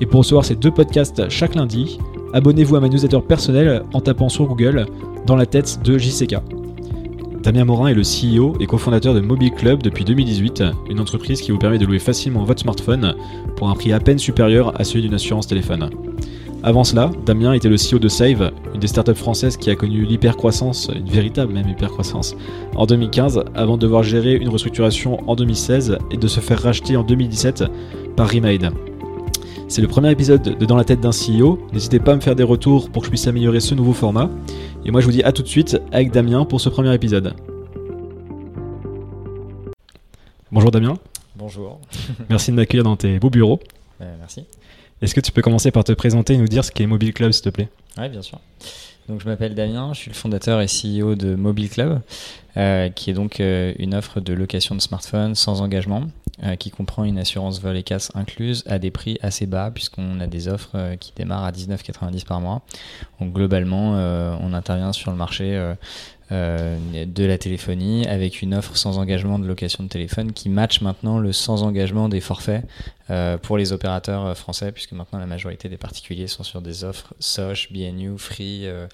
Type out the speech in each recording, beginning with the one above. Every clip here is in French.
Et pour recevoir ces deux podcasts chaque lundi, abonnez-vous à ma newsletter personnelle en tapant sur Google Dans la tête de JCK. Damien Morin est le CEO et cofondateur de Mobile Club depuis 2018, une entreprise qui vous permet de louer facilement votre smartphone pour un prix à peine supérieur à celui d'une assurance téléphone. Avant cela, Damien était le CEO de Save, une des startups françaises qui a connu l'hypercroissance, une véritable même hypercroissance, en 2015, avant de devoir gérer une restructuration en 2016 et de se faire racheter en 2017 par Remade. C'est le premier épisode de Dans la tête d'un CEO. N'hésitez pas à me faire des retours pour que je puisse améliorer ce nouveau format. Et moi, je vous dis à tout de suite avec Damien pour ce premier épisode. Bonjour Damien. Bonjour. Merci de m'accueillir dans tes beaux bureaux. Euh, merci. Est-ce que tu peux commencer par te présenter et nous dire ce qu'est Mobile Club, s'il te plaît? Oui, bien sûr. Donc, je m'appelle Damien, je suis le fondateur et CEO de Mobile Club, euh, qui est donc euh, une offre de location de smartphones sans engagement, euh, qui comprend une assurance vol et casse incluse à des prix assez bas, puisqu'on a des offres qui démarrent à 19,90 par mois. Donc, globalement, on intervient sur le marché de la téléphonie avec une offre sans engagement de location de téléphone qui match maintenant le sans engagement des forfaits euh, pour les opérateurs euh, français, puisque maintenant la majorité des particuliers sont sur des offres Soch, BNU, Free euh,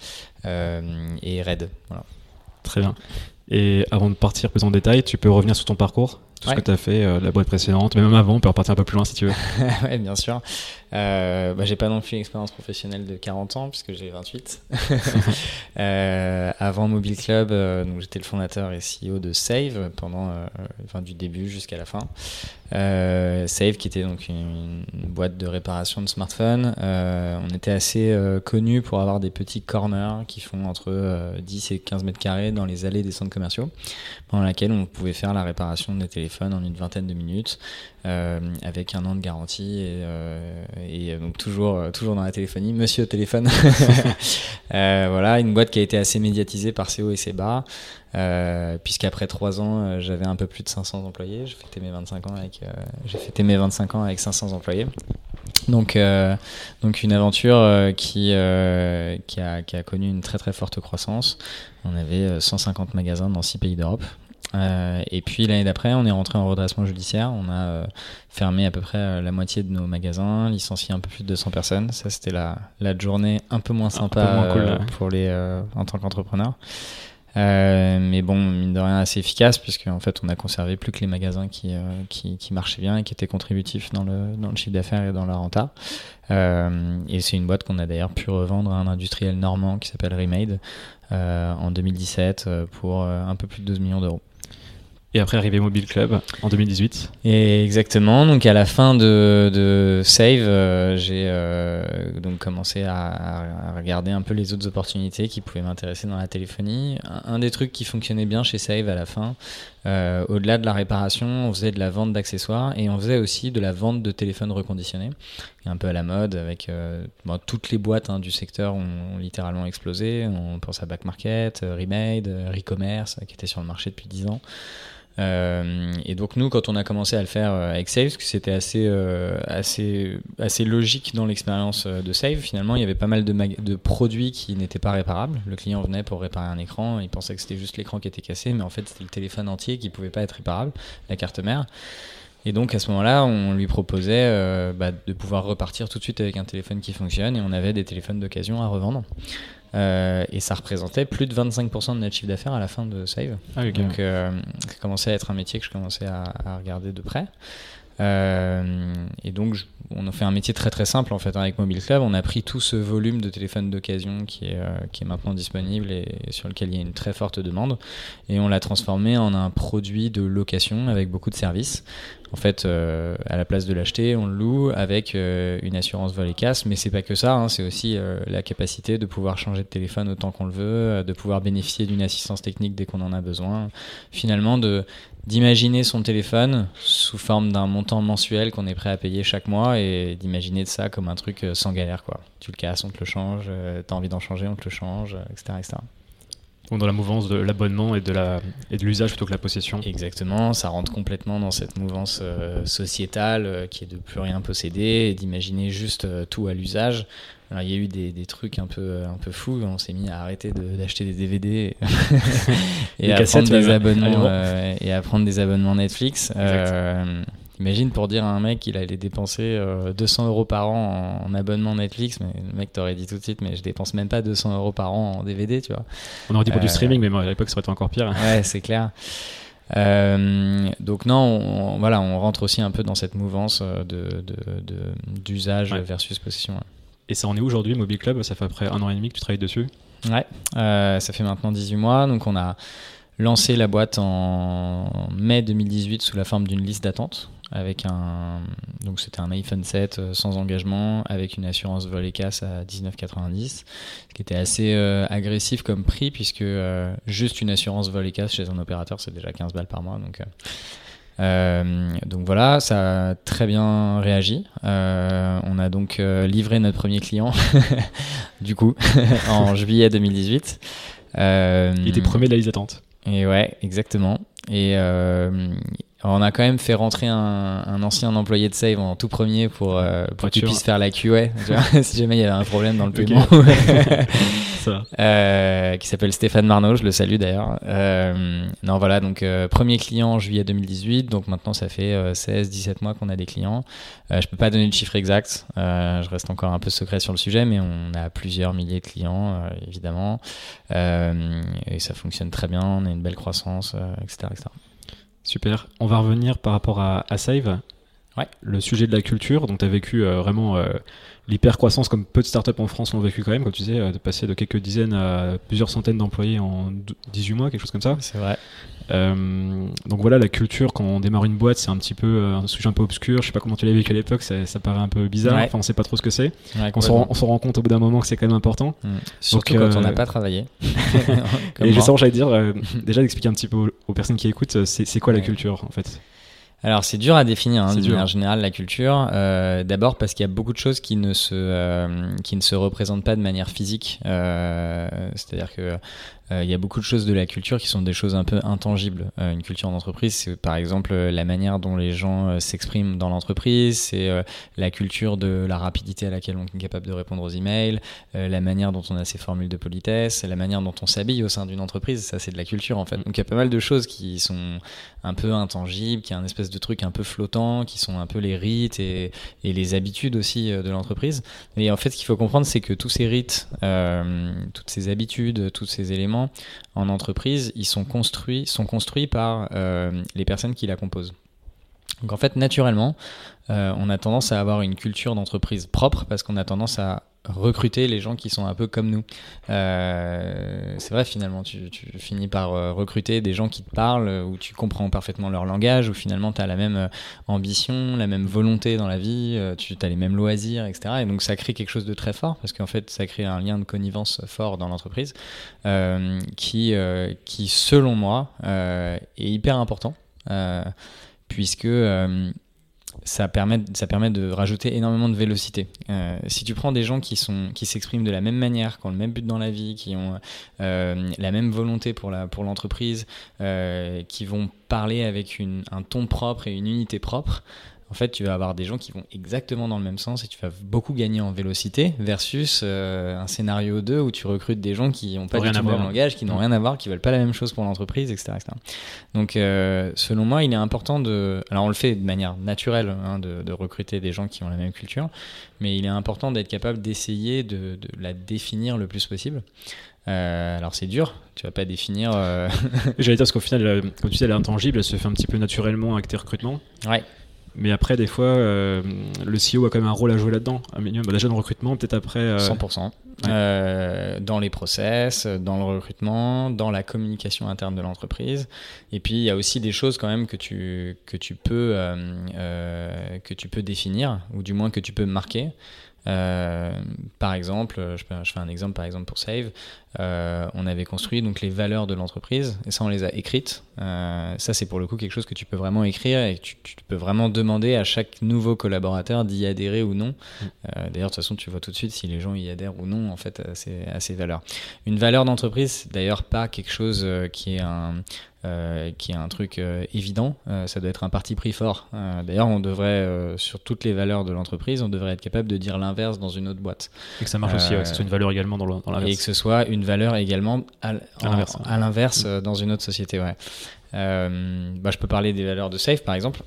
euh, et Red. Voilà. Très bien. Et avant de partir plus en détail, tu peux revenir sur ton parcours, tout Ouais. ce que tu as fait, euh, la boîte précédente, mais même avant, on peut repartir un peu plus loin si tu veux. ouais, bien sûr. Euh, bah, j'ai pas non plus une expérience professionnelle de 40 ans, puisque j'ai 28. Euh, avant Mobile Club, euh, j'étais le fondateur et CEO de Save pendant, enfin, du début jusqu'à la fin. Save, qui était donc une, boîte de réparation de smartphones. On était assez connu pour avoir des petits corners qui font entre euh, 10 et 15 mètres carrés dans les allées des centres commerciaux, pendant laquelle on pouvait faire la réparation des téléphones en une vingtaine de minutes avec un an de garantie et, et euh, donc toujours euh, toujours dans la téléphonie. Monsieur au téléphone. Euh, voilà une boîte qui a été assez médiatisée par ses hauts et ses bas puisqu'après trois ans j'avais un peu plus de 500 employés. J'ai fêté mes 25 ans avec j'ai fêté mes 25 ans avec 500 employés. Donc donc une aventure qui qui a connu une très très forte croissance. On avait euh, 150 magasins dans six pays d'Europe euh, et puis l'année d'après, on est rentré en redressement judiciaire. On a euh, fermé à peu près euh, la moitié de nos magasins, licencié un peu plus de 200 personnes. Ça, c'était la, la journée un peu moins sympa peu moins cool, ouais. pour les en tant qu'entrepreneur. Mais bon, mine de rien, assez efficace puisque en fait, on a conservé plus que les magasins qui, qui, qui marchaient bien et qui étaient contributifs dans le, dans le chiffre d'affaires et dans la renta. Et c'est une boîte qu'on a d'ailleurs pu revendre à un industriel normand qui s'appelle Remade en 2017 euh, pour un peu plus de 12 millions d'euros. Et après, arrivé Mobile Club en 2018. Et exactement. Donc à la fin de, Save, euh, j'ai euh, donc commencé à, regarder un peu les autres opportunités qui pouvaient m'intéresser dans la téléphonie. Un, des trucs qui fonctionnait bien chez Save à la fin, euh, au-delà de la réparation, on faisait de la vente d'accessoires et on faisait aussi de la vente de téléphones reconditionnés, un peu à la mode avec toutes les boîtes hein, du secteur ont, ont littéralement explosé. On pense à Back Market, Remade, Recommerce qui était sur le marché depuis 10 ans. Euh, et donc nous, quand on a commencé à le faire euh, avec Save, parce que c'était assez, euh, assez, assez logique dans l'expérience de Save, finalement, il y avait pas mal de, produits qui n'étaient pas réparables. Le client venait pour réparer un écran, il pensait que c'était juste l'écran qui était cassé, mais en fait c'était le téléphone entier qui pouvait pas être réparable, la carte mère. Et donc à ce moment-là, on lui proposait bah, de pouvoir repartir tout de suite avec un téléphone qui fonctionne, et on avait des téléphones d'occasion à revendre. Euh, et ça représentait plus de 25% de notre chiffre d'affaires à la fin de Save. Ah. Donc, euh, ça commençait à être un métier que je commençais à, à regarder de près. Euh, et donc, je- on a fait un métier très très simple en fait avec Mobile Club. On a pris tout ce volume de téléphones d'occasion qui est, euh, qui est maintenant disponible et, sur lequel il y a une très forte demande, et on l'a transformé en un produit de location avec beaucoup de services. En fait, euh, à la place de l'acheter, on le loue avec euh, une assurance vol et casse. Mais c'est pas que ça, hein, c'est aussi euh, la capacité de pouvoir changer de téléphone autant qu'on le veut, de pouvoir bénéficier d'une assistance technique dès qu'on en a besoin. Finalement, d'imaginer son téléphone sous forme d'un montant mensuel qu'on est prêt à payer chaque mois et d'imaginer de ça comme un truc sans galère quoi. Tu le casses, on te le change, t'as envie d'en changer, on te le change, etc. Donc dans la mouvance de l'abonnement et de la et de l'usage plutôt que la possession. Exactement, ça rentre complètement dans cette mouvance euh, sociétale euh, qui est de plus rien posséder et d'imaginer juste euh, tout à l'usage. Alors il y a eu des, des, trucs un peu un peu fous, on s'est mis à arrêter d'acheter des DVD et, à prendre des abonnements et à prendre des abonnements Netflix. Imagine pour dire à un mec qu'il allait dépenser 200 euros par an en, abonnement Netflix, mais le mec t'aurait dit tout de suite, mais je dépense même pas 200 euros par an en DVD, tu vois. On aurait dit pour du euh, streaming, mais moi, à l'époque ça aurait été encore pire. Ouais, c'est clair. Euh, donc non, on, voilà, on rentre aussi un peu dans cette mouvance d'usage versus possession. Et ça en est où aujourd'hui, Mobile Club? Ça fait après un an et demi que tu travailles dessus? Ouais, euh, ça fait maintenant 18 mois, donc on a lancé la boîte en mai 2018 sous la forme d'une liste d'attente avec un donc c'était un iPhone 7 euh, sans engagement avec une assurance vol et casse à 19,90 ce qui était assez euh, agressif comme prix puisque euh, juste une assurance vol et casse chez un opérateur c'est déjà 15 balles par mois donc donc voilà, ça a très bien réagi. on a donc livré notre premier client, du coup, en juillet 2018. Il était premier de la liste d'attente. Et ouais, exactement. Et on a quand même fait rentrer un, ancien employé de Save en tout premier pour, euh, pour qu'il puisse faire la QA, si jamais il y avait un problème dans le paiement. euh, qui s'appelle Stéphane Marnaud, je le salue d'ailleurs. Euh, non, voilà, donc euh, premier client en juillet 2018, donc maintenant ça fait 16-17 mois qu'on a des clients. je peux pas donner de chiffre exact, je reste encore un peu secret sur le sujet, mais on a plusieurs milliers de clients, évidemment. et ça fonctionne très bien, on a une belle croissance, etc., etc. Super. On va revenir par rapport à, Save. Ouais. Le sujet de la culture. Donc, tu as vécu euh, vraiment euh, l'hyper-croissance comme peu de startups en France l'ont vécu quand même, comme tu disais, euh, de passer de quelques dizaines à plusieurs centaines d'employés en 18 mois, quelque chose comme ça. C'est vrai. Euh, donc voilà, la culture, quand on démarre une boîte, c'est un petit peu un sujet un peu obscur. Je sais pas comment tu l'as vécu à l'époque, ça, ça, paraît un peu bizarre. Enfin, on sait pas trop ce que c'est. on s'en rend compte au bout d'un moment que c'est quand même important. Mmh. Surtout quand on n'a pas travaillé. et justement, j'allais dire, déjà d'expliquer un petit peu aux, personnes qui écoutent, c'est quoi la culture en fait? Alors c'est dur à définir hein, de manière générale la culture. Euh, D'abord parce qu'il y a beaucoup de choses qui ne se euh, qui ne se représentent pas de manière physique. Euh, C'est-à-dire que euh, il y a beaucoup de choses de la culture qui sont des choses un peu intangibles. Euh, une culture d'entreprise, c'est par exemple la manière dont les gens euh, s'expriment dans l'entreprise, c'est la culture de la rapidité à laquelle on est capable de répondre aux emails, la manière dont on a ses formules de politesse, la manière dont on s'habille au sein d'une entreprise. Ça, c'est de la culture en fait. Donc il y a pas mal de choses qui sont un peu intangibles, qui est un espèce de truc un peu flottant, qui sont un peu les rites et, et les habitudes aussi de l'entreprise. Et en fait, ce qu'il faut comprendre, c'est que tous ces rites, toutes ces habitudes, tous ces éléments en entreprise, ils sont construits, sont construits par euh, les personnes qui la composent. Donc en fait, naturellement, euh, on a tendance à avoir une culture d'entreprise propre parce qu'on a tendance à recruter les gens qui sont un peu comme nous. Euh, c'est vrai finalement, tu, finis par euh, recruter des gens qui te parlent, où tu comprends parfaitement leur langage, où finalement tu as la même ambition, la même volonté dans la vie, tu as les mêmes loisirs, etc. Et donc ça crée quelque chose de très fort, parce qu'en fait ça crée un lien de connivence fort dans l'entreprise, qui, qui selon moi est hyper important. puisque ça permet, ça permet de rajouter énormément de vélocité. Euh, si tu prends des gens qui sont qui s'expriment de la même manière, qui ont le même but dans la vie, qui ont euh, la même volonté pour la pour l'entreprise, euh, qui vont parler avec une, un ton propre et une unité propre, en fait, tu vas avoir des gens qui vont exactement dans le même sens et tu vas beaucoup gagner en vélocité versus euh, un scénario 2 où tu recrutes des gens qui n'ont pas du tout le même langage, qui n'ont rien à voir, qui veulent pas la même chose pour l'entreprise, etc., Donc, euh, selon moi, il est important de. Alors, on le fait de manière naturelle, hein, de, recruter des gens qui ont la même culture, mais il est important d'être capable d'essayer de, la définir le plus possible. Euh, alors c'est dur, tu vas pas définir. J'allais dire parce qu'au final, comme tu sais, elle est intangible, elle se fait un petit peu naturellement avec tes recrutements. Ouais. Mais après, des fois, euh, le CEO a quand même un rôle à jouer là-dedans. Un minimum. Bah, déjà dans le recrutement, peut-être après. 100%. dans les process, dans le recrutement, dans la communication interne de l'entreprise. Et puis il y a aussi des choses quand même que tu, que tu, peux, que tu peux définir, ou du moins que tu peux marquer. Euh, par exemple, je, fais un exemple par exemple pour Save. Euh, on avait construit donc les valeurs de l'entreprise et ça on les a écrites. Euh, ça c'est pour le coup quelque chose que tu peux vraiment écrire et tu, tu peux vraiment demander à chaque nouveau collaborateur d'y adhérer ou non. D'ailleurs de toute façon tu vois tout de suite si les gens y adhèrent ou non en fait à ces, à ces valeurs. Une valeur d'entreprise d'ailleurs pas quelque chose qui est un euh, qui est un truc euh, évident. Euh, ça doit être un parti pris fort. D'ailleurs, on devrait, sur toutes les valeurs de l'entreprise, on devrait être capable de dire l'inverse dans une autre boîte. Et que ça marche aussi, que ce soit une valeur également dans l'inverse. Et que ce soit une valeur également à, l'inverse mm. dans une autre société. Ouais. Bah, je peux parler des valeurs de Safe, par exemple.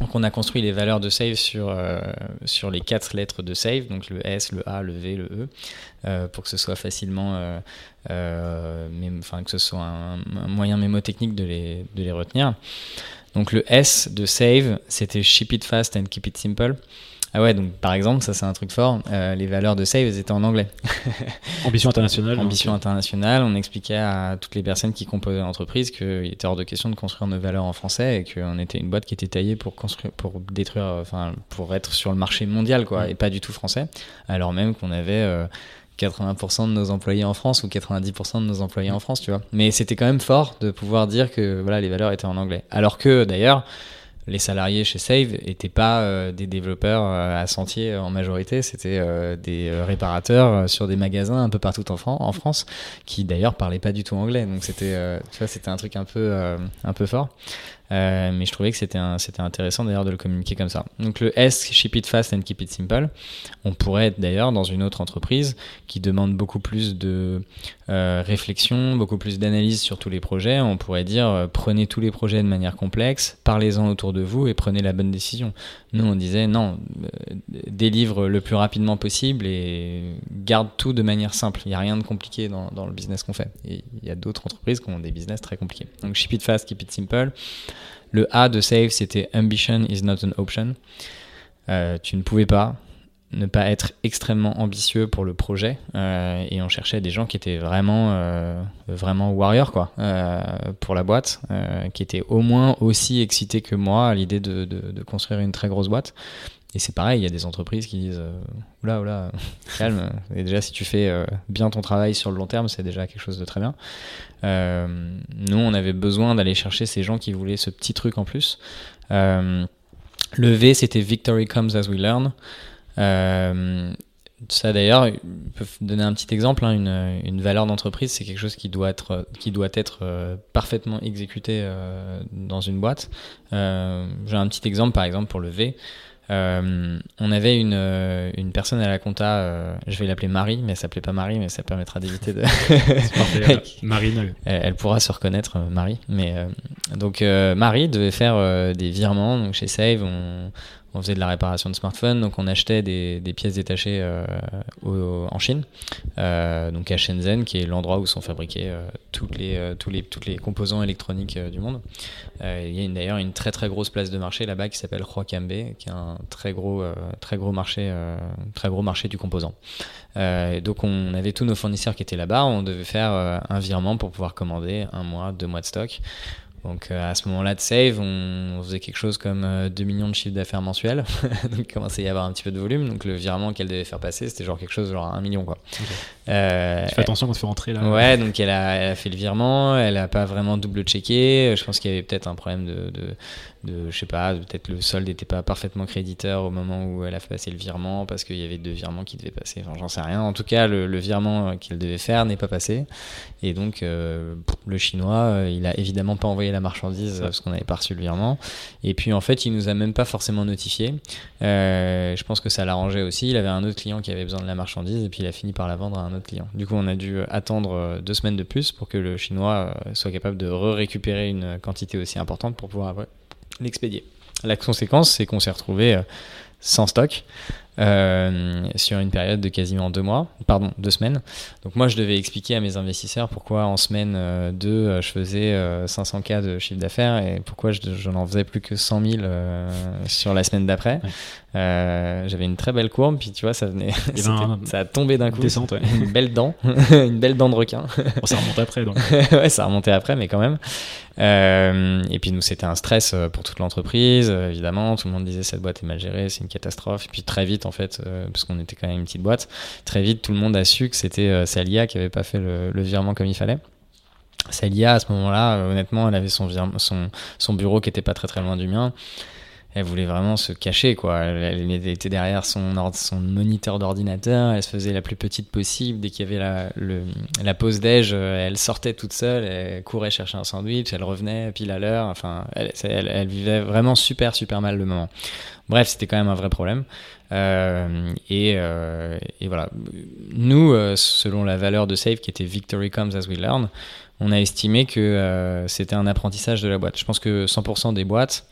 Donc on a construit les valeurs de Save sur, euh, sur les quatre lettres de Save, donc le S, le A, le V, le E, euh, pour que ce soit facilement, euh, enfin que ce soit un, moyen mémotechnique de les, de les retenir. Donc le S de Save, c'était Ship it fast and keep it simple. Ah ouais, donc par exemple, ça c'est un truc fort, euh, les valeurs de Save étaient en anglais. Ambition internationale. Ambition internationale, on expliquait à toutes les personnes qui composaient l'entreprise qu'il était hors de question de construire nos valeurs en français et qu'on était une boîte qui était taillée pour construire, pour détruire, enfin pour être sur le marché mondial quoi, et pas du tout français, alors même qu'on avait 80% euh, de nos employés en France ou 90% de nos employés en France, tu vois. Mais c'était quand même fort de pouvoir dire que voilà les valeurs étaient en anglais. Alors que d'ailleurs les salariés chez Save n'étaient pas euh, des développeurs euh, à sentier en majorité, c'était euh, des réparateurs sur des magasins un peu partout en, France, qui d'ailleurs parlaient pas du tout anglais. Donc c'était, vois, c'était un truc un peu, un peu fort. Euh, mais je trouvais que c'était intéressant d'ailleurs de le communiquer comme ça. Donc le S, ship it fast and keep it simple. On pourrait être d'ailleurs dans une autre entreprise qui demande beaucoup plus de euh, réflexion, beaucoup plus d'analyse sur tous les projets. On pourrait dire euh, prenez tous les projets de manière complexe, parlez-en autour de vous et prenez la bonne décision. Nous on disait non, délivre le plus rapidement possible et garde tout de manière simple. Il n'y a rien de compliqué dans, dans le business qu'on fait. Et il y a d'autres entreprises qui ont des business très compliqués. Donc ship it fast, keep it simple. Le A de Save, c'était Ambition is not an option. Euh, tu ne pouvais pas ne pas être extrêmement ambitieux pour le projet euh, et on cherchait des gens qui étaient vraiment euh, vraiment quoi pour la boîte qui étaient au moins aussi excités que moi à l'idée de, construire une très grosse boîte et c'est pareil, il y a des entreprises qui disent euh, oula, oula, calme. Et déjà, si tu fais euh, bien ton travail sur le long terme, c'est déjà quelque chose de très bien. Euh, nous, on avait besoin d'aller chercher ces gens qui voulaient ce petit truc en plus. le V, c'était Victory comes as we learn. ça d'ailleurs, je peux donner un petit exemple. Hein, une, une, valeur d'entreprise, c'est quelque chose qui doit être, qui doit être parfaitement exécuté dans une boîte. J'ai un petit exemple, par exemple, pour le V. Euh, on avait une, euh, une personne à la compta, euh, je vais l'appeler Marie, mais elle s'appelait pas Marie, mais ça permettra d'éviter de. Marine. Elle, elle, pourra se reconnaître, Marie. Mais donc Marie devait faire des virements. Donc chez Save, on, on faisait de la réparation de smartphones, donc on achetait des, pièces détachées euh, en Chine, euh, donc à Shenzhen, qui est l'endroit où sont fabriqués euh, tous les, composants électroniques du monde. il y a d'ailleurs une très très grosse place de marché là-bas qui s'appelle Huakambe, qui est un très gros marché, très gros marché du composant. donc on avait tous nos fournisseurs qui étaient là-bas, on devait faire un virement pour pouvoir commander un mois, deux mois de stock. Donc euh, à ce moment-là de Save, on, faisait quelque chose comme 2 euh, millions de chiffres d'affaires mensuels. donc il commençait à y avoir un petit peu de volume. Donc le virement qu'elle devait faire passer, c'était genre quelque chose genre 1 million. Quoi. Euh, tu fais attention quand tu fais rentrer là. Ouais, donc elle a, elle a fait le virement, elle n'a pas vraiment double-checké. Je pense qu'il y avait peut-être un problème de, de, de je sais pas, peut-être le solde n'était pas parfaitement créditeur au moment où elle a fait passer le virement parce qu'il y avait deux virements qui devaient passer. Enfin, j'en sais rien. En tout cas, le, virement qu'elle devait faire n'est pas passé. Et donc, euh, le chinois, euh, il a évidemment pas envoyé la marchandise parce qu'on n'avait pas reçu le virement. Et puis, en fait, il nous a même pas forcément notifié. Euh, je pense que ça l'arrangeait aussi. Il avait un autre client qui avait besoin de la marchandise et puis il a fini par la vendre à un autre client. Du coup, on a dû attendre deux semaines de plus pour que le chinois soit capable de récupérer une quantité aussi importante pour pouvoir l'expédier. La conséquence, c'est qu'on s'est retrouvé euh, sans stock. Euh, sur une période de quasiment deux mois, pardon, deux semaines. Donc moi, je devais expliquer à mes investisseurs pourquoi en semaine 2, je faisais 500K de chiffre d'affaires et pourquoi je, n'en faisais plus que 100 000 sur la semaine d'après. J'avais une très belle courbe, puis tu vois, ça venait, ça a tombé d'un coup. Descente, Une belle dent, une belle dent de requin. ça remonte après, donc. ouais, ça a remonté après, mais quand même. Euh, et puis nous, c'était un stress euh, pour toute l'entreprise, euh, évidemment. Tout le monde disait cette boîte est mal gérée, c'est une catastrophe. Et puis très vite, en fait, parce qu'on était quand même une petite boîte, très vite, tout le monde a su que c'était Salia qui avait pas fait le, virement comme il fallait. Salia, à ce moment-là, honnêtement, elle avait son, son, son bureau qui était pas très très loin du mien elle voulait vraiment se cacher quoi. Elle, était derrière son, son moniteur d'ordinateur, elle se faisait la plus petite possible. Dès qu'il y avait la, le, la pause déj, euh, elle sortait toute seule, elle courait chercher un sandwich, elle revenait pile à l'heure. Enfin, elle, elle, vivait vraiment super super mal le moment. Bref, c'était quand même un vrai problème. Euh, et, euh, et, voilà. Nous, selon la valeur de Save qui était Victory Comes as we learn, on a estimé que c'était un apprentissage de la boîte. Je pense que 100% des boîtes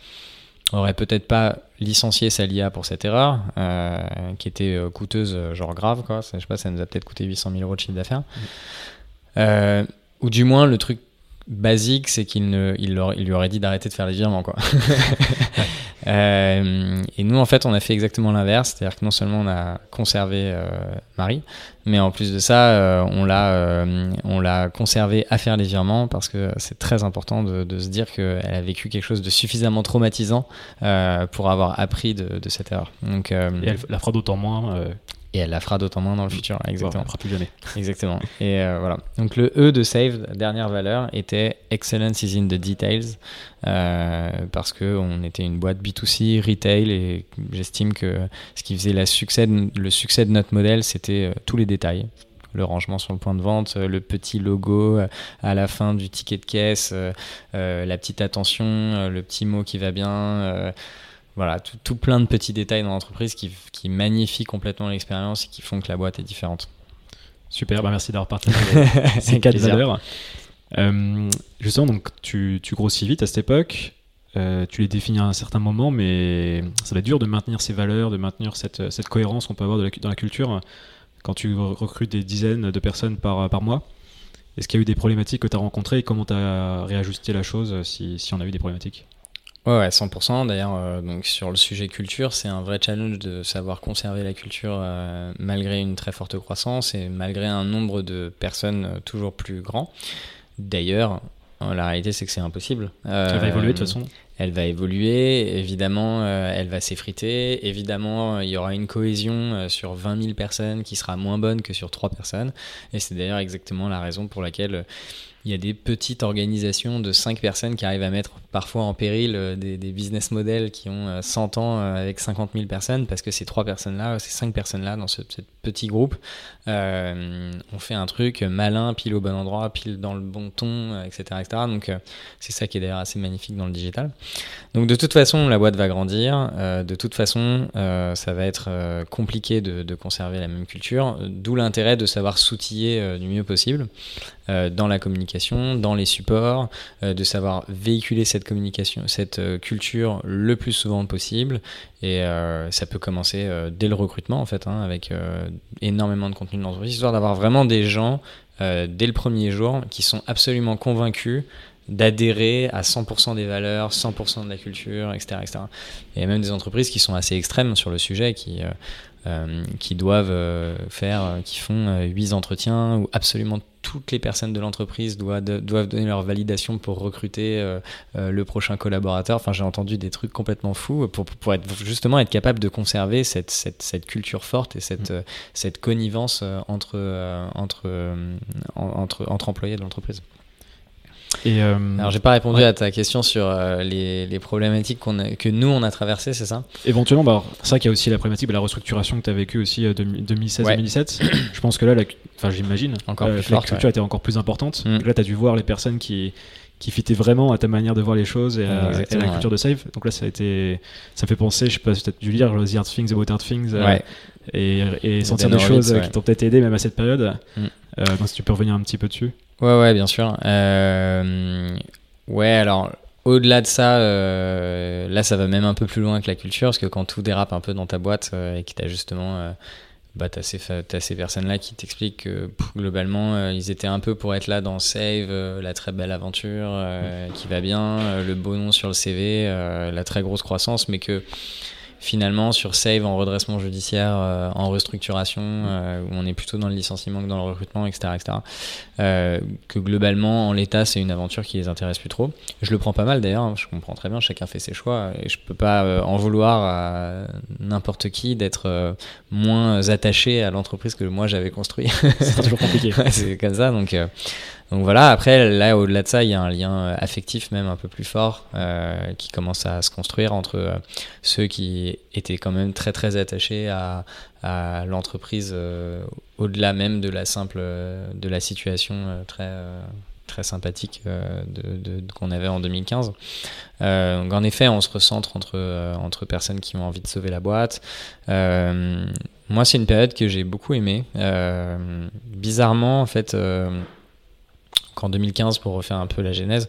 aurait peut-être pas licencié Salia pour cette erreur, euh, qui était euh, coûteuse, euh, genre grave, quoi. Ça, je sais pas, ça nous a peut-être coûté 800 000 euros de chiffre d'affaires. Mm. ou du moins, le truc basique, c'est qu'il il, lui aurait dit d'arrêter de faire les virements, quoi. Euh, et nous, en fait, on a fait exactement l'inverse, c'est-à-dire que non seulement on a conservé euh, Marie, mais en plus de ça, euh, on l'a, on l'a conservé à faire les virements parce que c'est très important de, se dire qu'elle a vécu quelque chose de suffisamment traumatisant pour avoir appris de, de cette erreur. Donc, et elle la fera d'autant moins et elle la fera d'autant moins dans le futur. Exactement. plus jamais. Exactement. Et euh, voilà. Donc le E de Save, dernière valeur, était Excellence is in the details. Euh, parce qu'on était une boîte B2C, retail, et j'estime que ce qui faisait la succès le succès de notre modèle, c'était euh, tous les détails le rangement sur le point de vente, le petit logo à la fin du ticket de caisse, la petite attention, le petit mot qui va bien voilà, tout, plein de petits détails dans l'entreprise qui, qui magnifient complètement l'expérience et qui font que la boîte est différente. Super, bah merci d'avoir partagé ces quatre valeurs. Euh, justement, donc tu, tu, grossis vite à cette époque. Euh, tu les définis à un certain moment, mais ça va être dur de maintenir ces valeurs, de maintenir cette, cette cohérence qu'on peut avoir dans la culture quand tu recrutes des dizaines de personnes par, par mois. Est-ce qu'il y a eu des problématiques que tu as rencontrées et comment tu as réajusté la chose si, si on a eu des problématiques? Ouais, ouais, 100%. D'ailleurs, euh, donc sur le sujet culture, c'est un vrai challenge de savoir conserver la culture euh, malgré une très forte croissance et malgré un nombre de personnes euh, toujours plus grand. D'ailleurs, la réalité, c'est que c'est impossible. elle va évoluer de toute façon. Elle va évoluer, évidemment, elle va s'effriter. Évidemment, il y aura une cohésion sur 20 000 personnes qui sera moins bonne que sur 3 personnes. Et c'est d'ailleurs exactement la raison pour laquelle il y a des petites organisations de 5 personnes qui arrivent à mettre parfois en péril euh, des, business models qui ont 100 euh, ans euh, avec 50 000 personnes parce que ces trois personnes-là, ces cinq personnes-là dans ce, petit groupe ont fait un truc malin, pile au bon endroit, pile dans le bon ton, etc. etc. Donc c'est ça qui est d'ailleurs assez magnifique dans le digital. Donc de toute façon, la boîte va grandir. de toute façon, ça va être compliqué de, de, conserver la même culture. D'où l'intérêt de savoir s'outiller du mieux possible dans la communication, dans les supports, de savoir véhiculer cette communication, cette euh, culture le plus souvent possible. Et euh, ça peut commencer euh, dès le recrutement, en fait, hein, avec énormément de contenu de l'entreprise, histoire d'avoir vraiment des gens, dès le premier jour, qui sont absolument convaincus d'adhérer à 100% des valeurs, 100% de la culture, etc., etc. Et même des entreprises qui sont assez extrêmes sur le sujet, qui, qui doivent faire, qui font 8 entretiens ou absolument toutes les personnes de l'entreprise doivent, doivent donner leur validation pour recruter euh, euh, le prochain collaborateur. Enfin, j'ai entendu des trucs complètement fous pour, pour être, justement être capable de conserver cette, cette, cette culture forte et cette, cette connivence euh, entre, entre, entre, entre employés de l'entreprise. Et euh, Alors, j'ai pas répondu à ta question sur euh, les, les, problématiques qu'on que nous on a traversées, c'est ça? Éventuellement, bah, c'est ça qu'il y a aussi la problématique de la restructuration que tu as vécue aussi 2016-2017. Euh, Je pense que là, enfin, j'imagine, encore la culture était encore plus importante. Mm. Là, tu as dû voir les personnes qui qui fitaient vraiment à ta manière de voir les choses et à, la culture de Save. Donc là, ça a été, ça me fait penser, je sais pas si tu as dû lire The Art Things About Art Things et, et sentir des choses qui t'ont peut-être aidé même à cette période. Mm. donc si tu peux revenir un petit peu dessus. Ouais, ouais, bien sûr. Euh, ouais, alors au-delà de ça, euh, là, ça va même un peu plus loin que la culture, parce que quand tout dérape un peu dans ta boîte euh, et que tu as justement. Euh, bah, tu as ces, ces personnes-là qui t'expliquent que globalement, ils étaient un peu pour être là dans Save, la très belle aventure qui va bien, le beau nom sur le CV, la très grosse croissance, mais que finalement sur Save en redressement judiciaire, euh, en restructuration, euh, où on est plutôt dans le licenciement que dans le recrutement, etc. etc. Euh, que globalement, en l'état, c'est une aventure qui les intéresse plus trop. Je le prends pas mal d'ailleurs, hein, je comprends très bien, chacun fait ses choix, et je peux pas en vouloir à n'importe qui d'être moins attaché à l'entreprise que moi j'avais construit. c'est toujours compliqué. c'est comme ça, donc donc voilà, après, là, au-delà de ça, il y a un lien euh, affectif même un peu plus fort euh, qui commence à se construire entre euh, ceux qui étaient quand même très très attachés à, l'entreprise au-delà même de la simple de la situation très très sympathique de, qu'on avait en 2015. donc en effet, on se recentre entre, entre personnes qui ont envie de sauver la boîte. moi, c'est une période que j'ai beaucoup aimée. bizarrement, en fait, qu'en 2015, pour refaire un peu la genèse,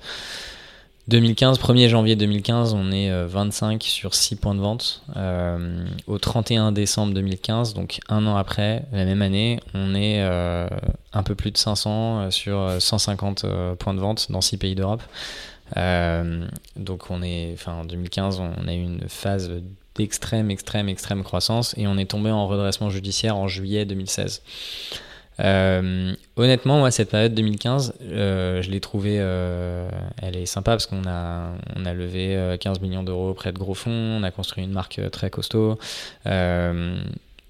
2015, 1er janvier 2015, on est 25 euh, sur 6 points de vente. Euh, au 31 décembre 2015, donc un an après, la même année, on est euh, un peu plus de 500 sur 150 points de vente dans 6 pays d'Europe. donc on est, en 2015, on a eu une phase d'extrême, extrême, extrême croissance et on est tombé en redressement judiciaire en juillet 2016. Euh, honnêtement, moi, cette période 2015, euh, je l'ai trouvée, euh, elle est sympa parce qu'on a, on a levé 15 millions d'euros auprès de gros fonds, on a construit une marque très costaud.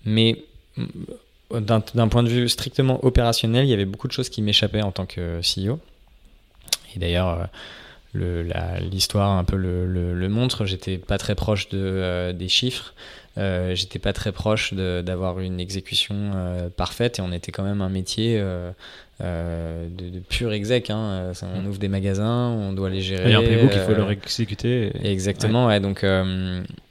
mais d'un point de vue strictement opérationnel, il y avait beaucoup de choses qui m'échappaient en tant que CEO. Et d'ailleurs, l'histoire un peu le, le, le montre, j'étais pas très proche de, des chiffres. Euh, j'étais pas très proche d'avoir une exécution euh, parfaite et on était quand même un métier euh, de, de, pur exec. Hein. On mm. ouvre des magasins, on doit les gérer. Il y a un playbook qu'il faut leur exécuter. Exactement, ouais. donc,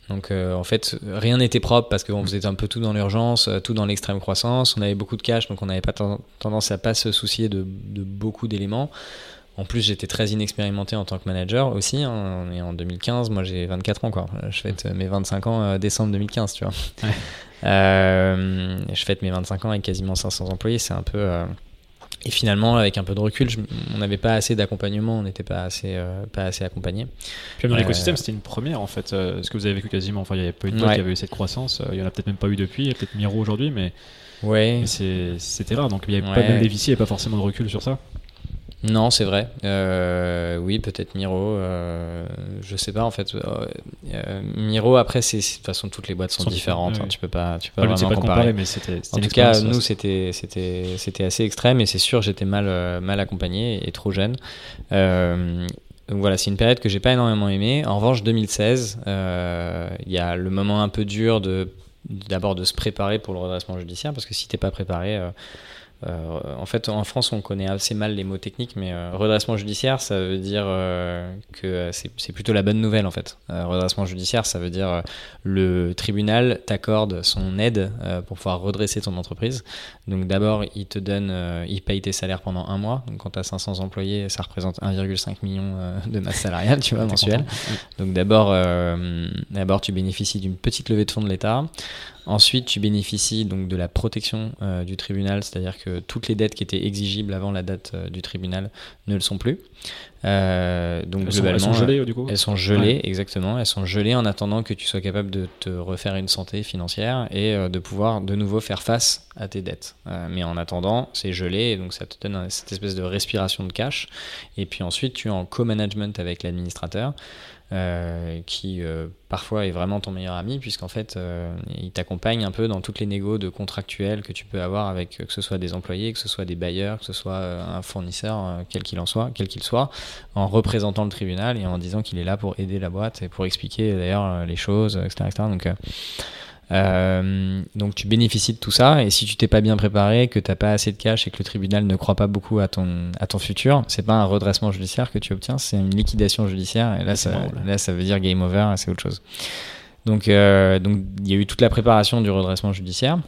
donc en fait, rien n'était propre parce qu'on faisait un peu tout dans l'urgence, tout dans l'extrême croissance. On avait beaucoup de cash, donc on n'avait pas tendance à pas se soucier de, de beaucoup d'éléments. En plus, j'étais très inexpérimenté en tant que manager aussi. Hein. On est en 2015, moi j'ai 24 ans, quoi. Je fête mes 25 ans euh, décembre 2015, tu vois. Euh, je fête mes 25 ans avec quasiment 500 employés, c'est un peu. Euh, et finalement, avec un peu de recul, on n'avait pas assez d'accompagnement, on n'était pas assez, pas assez accompagné. Puis dans l'écosystème, c'était une première en fait. ce que vous avez vécu quasiment, enfin, il n'y avait pas eu de boîte qui avait eu cette croissance. Il n'y en a peut-être même pas eu depuis, il y a peut-être Miro aujourd'hui, mais. Ouais. C'était rare, donc il n'y avait pas même des il n'y avait pas forcément de recul sur ça. Non, c'est vrai. Euh, oui, peut-être Miro. Euh, je sais pas en fait. Euh, Miro, après, c'est de toute façon toutes les boîtes sont, différentes. Hein, tu peux pas, tu peux pas vraiment comparer. mais c'était. En tout cas, nous, c'était, c'était, c'était assez extrême et c'est sûr, j'étais mal, mal accompagné et trop jeune. donc voilà, c'est une période que j'ai pas énormément aimée. En revanche, 2016, il y a le moment un peu dur de d'abord de se préparer pour le redressement judiciaire parce que si t'es pas préparé euh, en fait, en France, on connaît assez mal les mots techniques, mais euh, redressement judiciaire, ça veut dire euh, que c'est plutôt la bonne nouvelle en fait. redressement judiciaire, ça veut dire le tribunal t'accorde son aide pour pouvoir redresser ton entreprise. Donc d'abord, il te donne, il paye tes salaires pendant un mois. Donc quand tu as 500 employés, ça représente 1,5 million de masse salariale, tu vois, mensuelle. Donc d'abord, d'abord, tu bénéficies d'une petite levée de fonds de l'État. Ensuite, tu bénéficies donc de la protection euh, du tribunal, c'est-à-dire que toutes les dettes qui étaient exigibles avant la date euh, du tribunal ne le sont plus. Euh, donc elles, globalement, sont, gelées du coup Elles sont gelées, exactement. Elles sont gelées en attendant que tu sois capable de te refaire une santé financière et de pouvoir de nouveau faire face à tes dettes. mais en attendant, c'est gelé et donc ça te donne cette espèce de respiration de cash. Et puis ensuite, tu es en co-management avec l'administrateur. Euh, qui euh, parfois est vraiment ton meilleur ami, puisqu'en fait, euh, il t'accompagne un peu dans toutes les négos de contractuels que tu peux avoir avec que ce soit des employés, que ce soit des bailleurs, que ce soit un fournisseur, quel qu'il en soit, quel qu'il soit, en représentant le tribunal et en disant qu'il est là pour aider la boîte et pour expliquer d'ailleurs les choses, etc. etc. Donc, euh, donc tu bénéficies de tout ça et si tu t'es pas bien préparé, que t'as pas assez de cash et que le tribunal ne croit pas beaucoup à ton à ton futur, c'est pas un redressement judiciaire que tu obtiens, c'est une liquidation judiciaire et là ça, là ça veut dire game over, c'est autre chose. Donc euh, donc il y a eu toute la préparation du redressement judiciaire.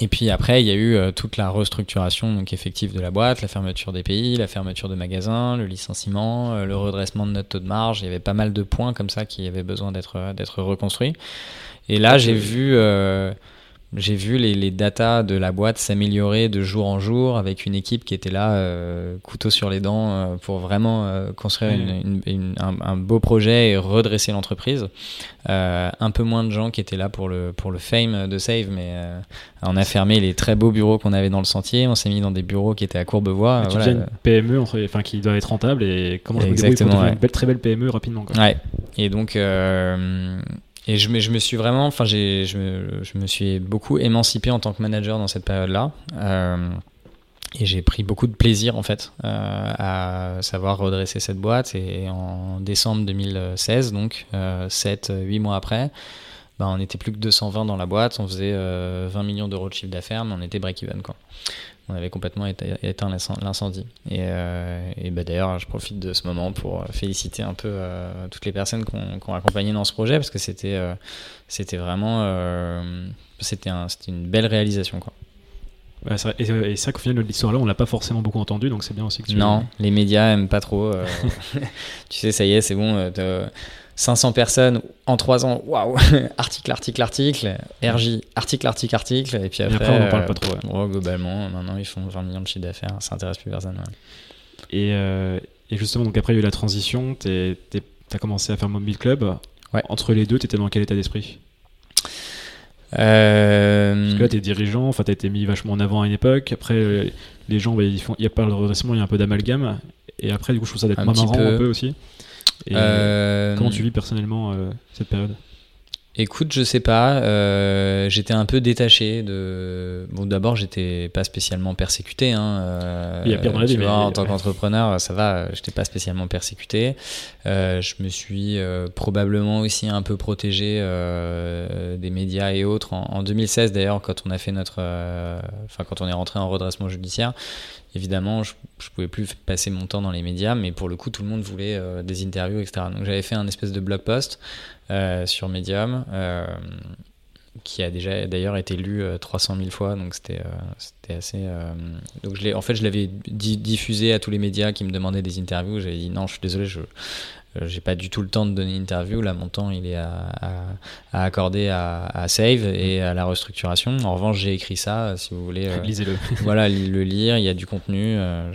Et puis après, il y a eu euh, toute la restructuration donc effective de la boîte, la fermeture des pays, la fermeture de magasins, le licenciement, euh, le redressement de notre taux de marge. Il y avait pas mal de points comme ça qui avaient besoin d'être reconstruits. Et là, j'ai vu j'ai vu les, les datas de la boîte s'améliorer de jour en jour avec une équipe qui était là, euh, couteau sur les dents, euh, pour vraiment euh, construire une, une, un, un, beau projet et redresser l'entreprise. Euh, un peu moins de gens qui étaient là pour le, pour le fame de Save, mais on a fermé les très beaux bureaux qu'on avait dans le sentier, on s'est mis dans des bureaux qui étaient à Courbevoie. Tu voilà. une PME enfin, qui doit être rentable et comment je Exactement, me ouais. une belle, très belle PME rapidement. Quoi. Ouais, et donc et je me, suis vraiment, enfin, je me, je me suis beaucoup émancipé en tant que manager dans cette période-là. Euh, et j'ai pris beaucoup de plaisir en fait euh, à savoir redresser cette boîte. Et en décembre 2016, donc euh, 7-8 mois après, bah, on était plus que 220 dans la boîte. On faisait 20 euh, millions d'euros de chiffre d'affaires, mais on était break-even. On avait complètement éteint l'incendie. Et, euh, et bah, d'ailleurs, je profite de ce moment pour féliciter un peu euh, toutes les personnes qui ont, accompagné dans ce projet parce que c'était euh, c'était vraiment euh, c'était un, une belle réalisation. Quoi. Ouais, et, ça qu'au final, notre histoire là, on l'a pas forcément beaucoup entendu, donc c'est bien aussi que tu. Non, les médias aiment pas trop. tu sais, ça y est, c'est bon 500 personnes en 3 ans, waouh, article, article, article, RJ, article, article, article, et puis après, on en parle pas trop. Euh, globalement, maintenant ils font 20 millions de chiffre d'affaires, ça intéresse plus personne. Et, euh, et, justement, donc après il y a eu la transition, tu as commencé à faire Mobile Club. Ouais. Entre les deux, tu étais dans quel état d'esprit? Euh... Parce que là, tu es dirigeant, enfin, tu as été mis vachement en avant à une époque. Après, les gens, bah, ils font, il y a pas le redressement, il y a un peu d'amalgame. Et après, du coup, je trouve ça d'être moins marrant peu. un peu aussi. Euh, comment tu vis personnellement euh, cette période? Écoute, je sais pas. Euh, j'étais un peu détaché de. Bon, d'abord, j'étais pas spécialement persécuté. Hein, euh, il y a pire dans la vie, mais en tant qu'entrepreneur, ça va. J'étais pas spécialement persécuté. Euh, je me suis probablement aussi un peu protégé des médias et autres. En, en 2016, d'ailleurs, quand on a fait notre, enfin, quand on est rentré en redressement judiciaire, évidemment, je, je pouvais plus passer mon temps dans les médias, mais pour le coup, tout le monde voulait des interviews, etc. Donc, j'avais fait un espèce de blog post euh, sur Medium, euh, qui a déjà d'ailleurs été lu 300 euh, 000 fois, donc c'était assez. donc je en fait, je l'avais diffusé à tous les médias qui me demandaient des interviews. J'avais dit non, je suis désolé, je euh, j'ai pas du tout le temps de donner une interview. Là, mon temps, il est à, à, à accorder à, à, Save et à la restructuration. En revanche, j'ai écrit ça, si vous voulez. Euh, Lisez-le. voilà, le lire. Il y a du contenu. Euh,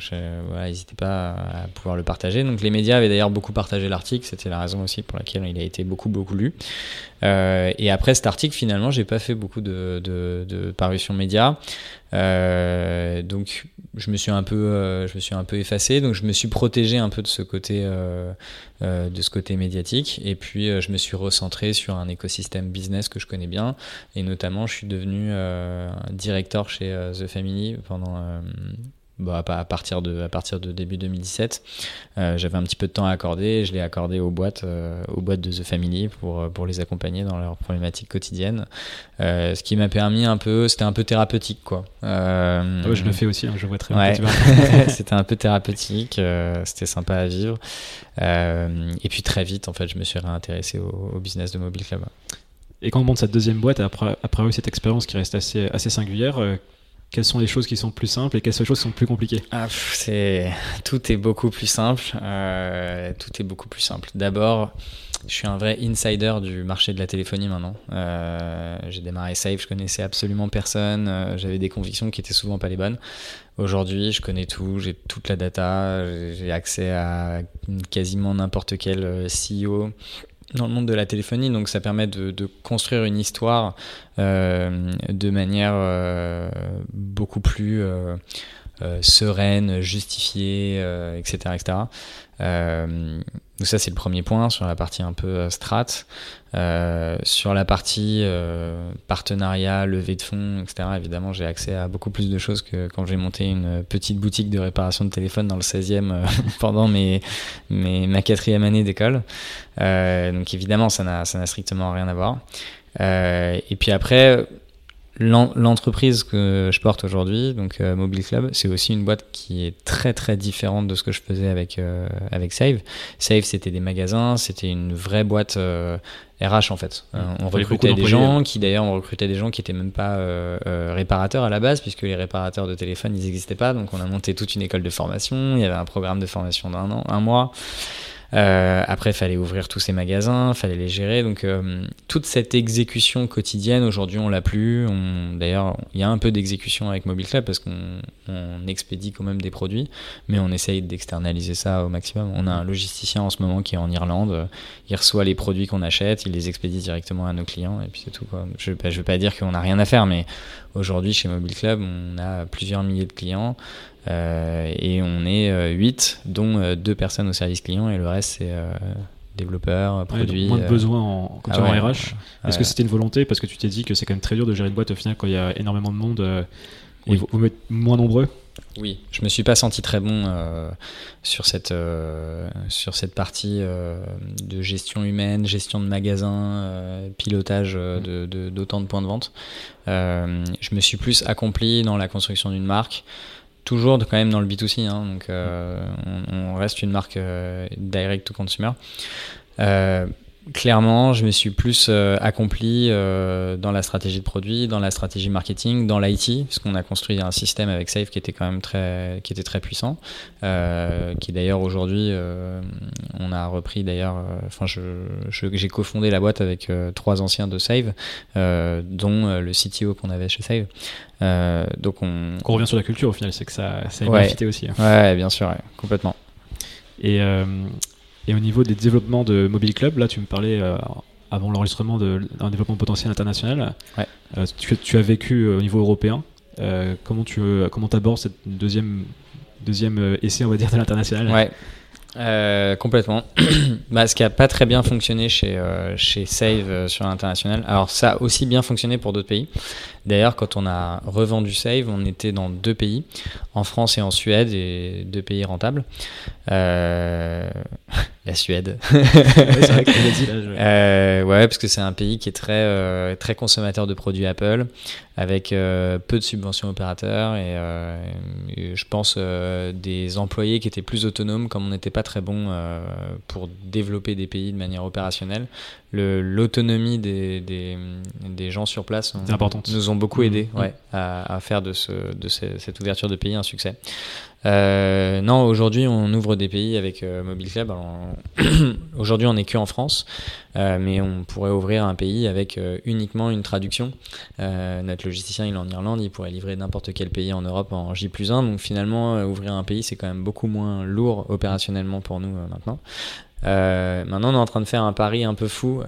voilà, n'hésitez pas à pouvoir le partager. Donc, les médias avaient d'ailleurs beaucoup partagé l'article. C'était la raison aussi pour laquelle il a été beaucoup, beaucoup lu. Euh, et après cet article, finalement, j'ai pas fait beaucoup de, de, parutions médias. Euh, donc je me suis un peu, euh, je me suis un peu effacé. Donc je me suis protégé un peu de ce côté, de ce côté médiatique. Et puis je me suis recentré sur un écosystème business que je connais bien. Et notamment, je suis devenu directeur chez The Family pendant bah, à partir de à partir de début 2017 euh, j'avais un petit peu de temps à accorder je l'ai accordé aux boîtes euh, aux boîtes de The Family pour euh, pour les accompagner dans leurs problématiques quotidiennes. Euh, ce qui m'a permis un peu c'était un peu thérapeutique quoi. Ouais, je le fais aussi hein, je vois très ouais. bien c'était un peu thérapeutique c'était sympa à vivre. Et puis très vite en fait je me suis réintéressé au, au business de Mobile Club. Et quand on monte cette deuxième boîte après après cette expérience qui reste assez assez singulière quelles sont les choses qui sont plus simples et quelles sont les choses qui sont plus compliquées? Ah, c'est tout est beaucoup plus simple euh, tout est beaucoup plus simple. D'abord je suis un vrai insider du marché de la téléphonie maintenant. Euh, j'ai démarré Safe je connaissais absolument personne euh, j'avais des convictions qui étaient souvent pas les bonnes. Aujourd'hui je connais tout j'ai toute la data j'ai accès à quasiment n'importe quel CEO dans le monde de la téléphonie, donc ça permet de, construire une histoire euh, de manière euh, beaucoup plus euh, sereine, justifiée, etc., etc. Donc ça c'est le premier point sur la partie un peu euh, strat. Euh, sur la partie euh, partenariat, levée de fonds, etc. Évidemment j'ai accès à beaucoup plus de choses que quand j'ai monté une petite boutique de réparation de téléphone dans le 16e euh, pendant mes, mes, ma quatrième année d'école. Donc évidemment ça n'a strictement rien à voir. et puis après l'entreprise que je porte aujourd'hui, donc euh, Mobile Club, c'est aussi une boîte qui est très très différente de ce que je faisais avec euh, avec Save. Save, c'était des magasins, c'était une vraie boîte euh, RH en fait. Mmh. on recrutait des gens qui d'ailleurs on recrutait des gens qui étaient même pas réparateurs à la base puisque les réparateurs de téléphone ils n'existaient pas. Donc on a monté toute une école de formation. Il y avait un programme de formation d'un an, un mois. Euh, après, fallait ouvrir tous ces magasins, fallait les gérer. Donc, euh, toute cette exécution quotidienne, aujourd'hui, on l'a plus. D'ailleurs, il y a un peu d'exécution avec Mobile Club parce qu'on expédie quand même des produits, mais on essaye d'externaliser ça au maximum. On a un logisticien en ce moment qui est en Irlande. Il reçoit les produits qu'on achète, il les expédie directement à nos clients et puis c'est tout. Quoi. Je ne veux pas dire qu'on n'a rien à faire, mais aujourd'hui, chez Mobile Club, on a plusieurs milliers de clients. Euh, et on est 8, euh, dont euh, deux personnes au service client et le reste c'est développeurs, produits. moins de besoins en, quand ah en RH. Est-ce que c'était une volonté? Parce que tu t'es dit que c'est quand même très dur de gérer une boîte au final quand il y a énormément de monde et vous, vous êtes moins nombreux oui, je me suis pas senti très bon sur cette sur cette partie de gestion humaine, gestion de magasin, pilotage de d'autant de, points de vente. je me suis plus accompli dans la construction d'une marque, toujours quand même dans le B2C, hein, donc euh, on, reste une marque euh, direct to consumer. Clairement, je me suis plus euh, accompli euh, dans la stratégie de produit, dans la stratégie marketing, dans l'IT, puisqu'on a construit un système avec Safe qui était quand même très, qui était très puissant, euh, qui d'ailleurs aujourd'hui, on a repris d'ailleurs, enfin, je, j'ai cofondé la boîte avec trois anciens de Save, dont le CTO qu'on avait chez Save. donc on... on revient sur la culture au final, c'est que ça, ça a ouais. aussi. Hein. Ouais, bien sûr, complètement. Et et au niveau des développements de Mobile Club, là, tu me parlais euh, avant l'enregistrement d'un développement potentiel international. Euh, tu, as vécu euh, au niveau européen. comment tu comment abordes cette deuxième, deuxième essai, on va dire, de l'international? Ouais. complètement. bah, ce qui n'a pas très bien fonctionné chez, chez Save sur l'international. Alors, ça a aussi bien fonctionné pour d'autres pays. D'ailleurs, quand on a revendu Save, on était dans deux pays, en France et en Suède, et deux pays rentables. Euh, la Suède. ouais, c'est vrai que dit là. Euh, ouais, parce que c'est un pays qui est très, euh, très consommateur de produits Apple, avec peu de subventions opérateurs et, je pense des employés qui étaient plus autonomes, comme on n'était pas très bon pour développer des pays de manière opérationnelle. L'autonomie des, des, des, gens sur place nous ont beaucoup aidé mmh. ouais, à, à, faire de, ce, de cette ouverture de pays un succès. Euh, non, aujourd'hui, on ouvre des pays avec euh, Mobile Club. aujourd'hui, on n'est que en France, euh, mais on pourrait ouvrir un pays avec uniquement une traduction. notre logisticien, il est en Irlande, il pourrait livrer n'importe quel pays en Europe en J 1. Donc finalement, ouvrir un pays, c'est quand même beaucoup moins lourd opérationnellement pour nous maintenant. maintenant, on est en train de faire un pari un peu fou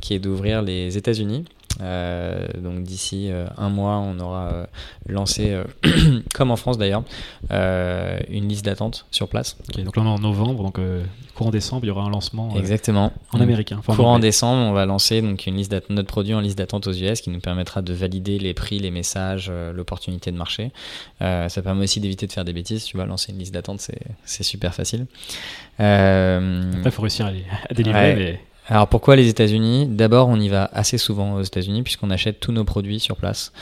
qui est d'ouvrir les États-Unis. Euh, donc d'ici euh, un mois, on aura euh, lancé, comme en France d'ailleurs, une liste d'attente sur place. donc là on est en novembre, donc courant décembre, il y aura un lancement Exactement. en américain. courant décembre, on va lancer donc une liste notre produit en liste d'attente aux US qui nous permettra de valider les prix, les messages, l'opportunité de marché. ça permet aussi d'éviter de faire des bêtises. Tu vas lancer une liste d'attente, c'est super facile. Après, il faut réussir à, délivrer. Mais... Alors pourquoi les États-Unis? D'abord, on y va assez souvent aux États-Unis puisqu'on achète tous nos produits sur place.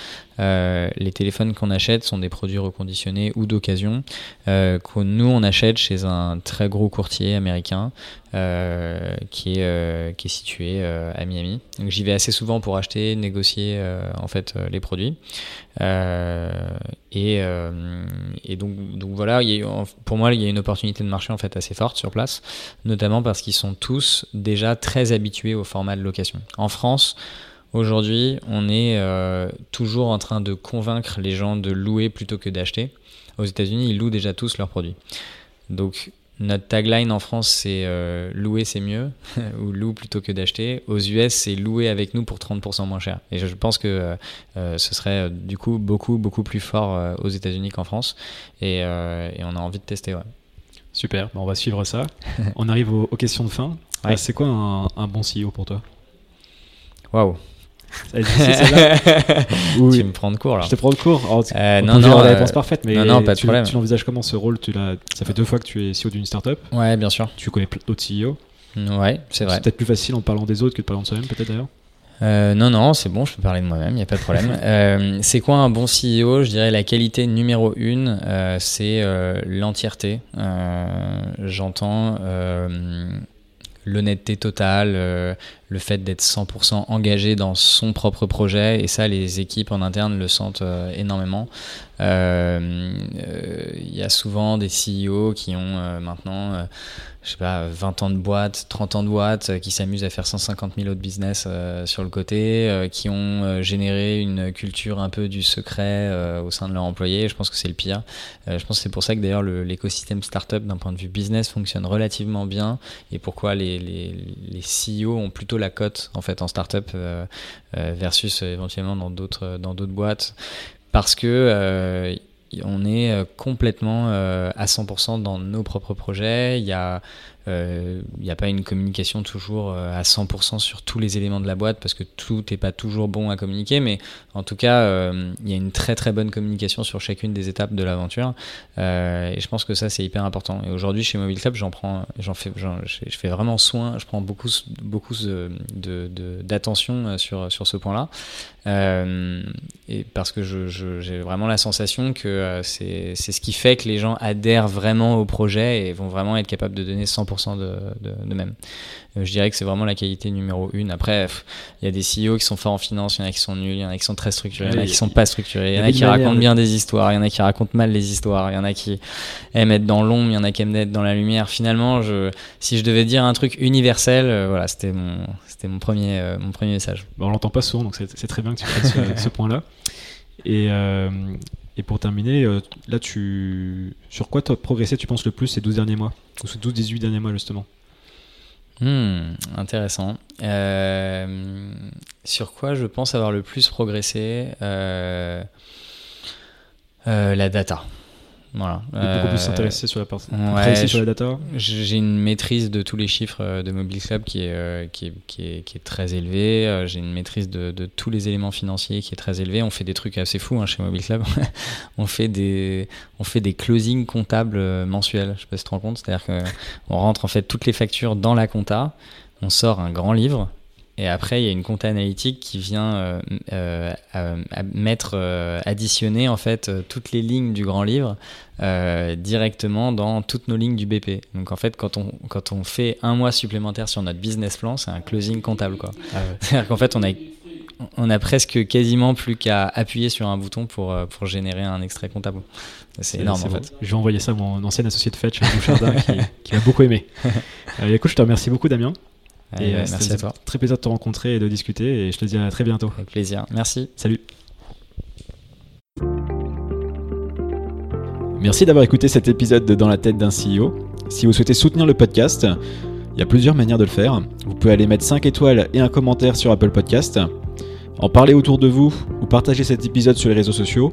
Euh, les téléphones qu'on achète sont des produits reconditionnés ou d'occasion euh, que nous on achète chez un très gros courtier américain euh, qui, est, situé à Miami. Donc j'y vais assez souvent pour acheter, négocier en fait les produits. et, donc, voilà, pour moi il y a une opportunité de marché en fait assez forte sur place, notamment parce qu'ils sont tous déjà très habitués au format de location. En France, Aujourd'hui, on est euh, toujours en train de convaincre les gens de louer plutôt que d'acheter. Aux États-Unis, ils louent déjà tous leurs produits. Donc, notre tagline en France, c'est euh, louer, c'est mieux, ou loue plutôt que d'acheter. Aux US, c'est louer avec nous pour 30% moins cher. Et je pense que euh, ce serait du coup beaucoup, beaucoup plus fort aux États-Unis qu'en France. Et, on a envie de tester. Ouais. Super, on va suivre ça. on arrive aux, questions de fin. c'est quoi un, un bon CEO pour toi? Waouh tu me prends de court là. Je te prends de court. euh, non, non, la euh, réponse parfaite, mais non, pas de tu, problème. tu l'envisages comment ce rôle? Tu Ça fait deux fois que tu es CEO d'une startup. Ouais, bien sûr. Tu connais d'autres CEO. Ouais, c'est vrai. C'est peut-être plus facile en parlant des autres que de parler de soi-même, peut-être d'ailleurs Euh, non, non, c'est bon, je peux parler de moi-même, il n'y a pas de problème. Euh, c'est quoi un bon CEO Je dirais la qualité numéro une, euh, c'est l'entièreté. J'entends l'honnêteté totale, le fait d'être 100% engagé dans son propre projet, et ça, les équipes en interne le sentent énormément. Il y a souvent des CEO qui ont maintenant je sais pas, 20 ans de boîte, 30 ans de boîte, euh, qui s'amusent à faire 150 000 autres business euh, sur le côté, euh, qui ont généré une culture un peu du secret au sein de leurs employés. Je pense que c'est le pire. je pense que c'est pour ça que d'ailleurs l'écosystème startup d'un point de vue business fonctionne relativement bien et pourquoi les, les, les CEO ont plutôt la cote en fait en startup versus éventuellement dans d'autres dans d'autres boîtes parce que on est euh, complètement euh, à 100% dans nos propres projets. Il y a il euh, n'y a pas une communication toujours euh, à 100% sur tous les éléments de la boîte parce que tout n'est pas toujours bon à communiquer, mais en tout cas, euh, il y a une très très bonne communication sur chacune des étapes de l'aventure et je pense que ça c'est hyper important. Et aujourd'hui chez Mobile Club, j'en prends, j'en fais, je fais vraiment soin, je prends beaucoup beaucoup d'attention de, sur sur ce point-là et parce que j'ai vraiment la sensation que c'est ce qui fait que les gens adhèrent vraiment au projet et vont vraiment être capables de donner 100% de, même. Euh, je dirais que c'est vraiment la qualité numéro une. Après, il y a des CEO qui sont forts en finance, il y en a qui sont nuls, il y en a qui sont très structurés, il y en a qui sont pas structurés, il y en a qui racontent bien des histoires, il y en a qui racontent mal les histoires, il y en a qui aiment être dans l'ombre, il y en a qui aiment être dans la lumière. Finalement, je, si je devais dire un truc universel, euh, voilà, c'était mon, c'était mon premier, euh, mon premier message. Bon, on l'entend pas souvent, donc c'est très bien que tu fasses ce, ce point-là. Et, et pour terminer, euh, là, tu sur quoi tu as progressé, tu penses, le plus ces 12 derniers mois? Ou ces 12-18 derniers mois, justement? Hmm, Intéressant. Euh, sur quoi je pense avoir le plus progressé euh, La data. Voilà. beaucoup plus s'intéresser sur la partie ouais, sur la data. J'ai une maîtrise de tous les chiffres euh, de Mobile Club qui est, euh, qui est, qui est, qui est très élevée. Euh, j'ai une maîtrise de, de, tous les éléments financiers qui est très élevée. On fait des trucs assez fous hein, chez Mobile Club. on, fait des, on fait des closings comptables mensuels. Je sais pas si tu te rends compte. C'est-à-dire qu'on rentre en fait toutes les factures dans la compta. On sort un grand livre et après, il y a une compta analytique qui vient euh, euh, mettre, euh, additionner en fait toutes les lignes du grand livre directement dans toutes nos lignes du BP. Donc en fait, quand on, quand on fait un mois supplémentaire sur notre business plan, c'est un closing comptable. quoi. Ah C'est-à-dire qu'en fait, on a on a presque quasiment plus qu'à appuyer sur un bouton pour, pour générer un extrait comptable. C'est énorme en fait. Je vais envoyer ça à mon ancien associé de Fetch, Bouchardin, qui, qui va beaucoup aimé. écoute, je te remercie beaucoup Damien. Et euh, merci à toi. Très plaisir de te rencontrer et de discuter. Et je te dis à très bientôt. Avec plaisir. Merci. Salut. Merci d'avoir écouté cet épisode de Dans la tête d'un CEO. Si vous souhaitez soutenir le podcast, il y a plusieurs manières de le faire. Vous pouvez aller mettre 5 étoiles et un commentaire sur Apple Podcast, en parler autour de vous ou partager cet épisode sur les réseaux sociaux.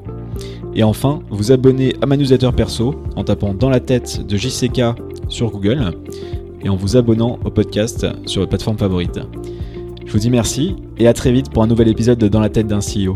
Et enfin, vous abonner à ma newsletter perso en tapant dans la tête de JCK sur Google et en vous abonnant au podcast sur votre plateforme favorite. Je vous dis merci et à très vite pour un nouvel épisode de Dans la tête d'un CEO.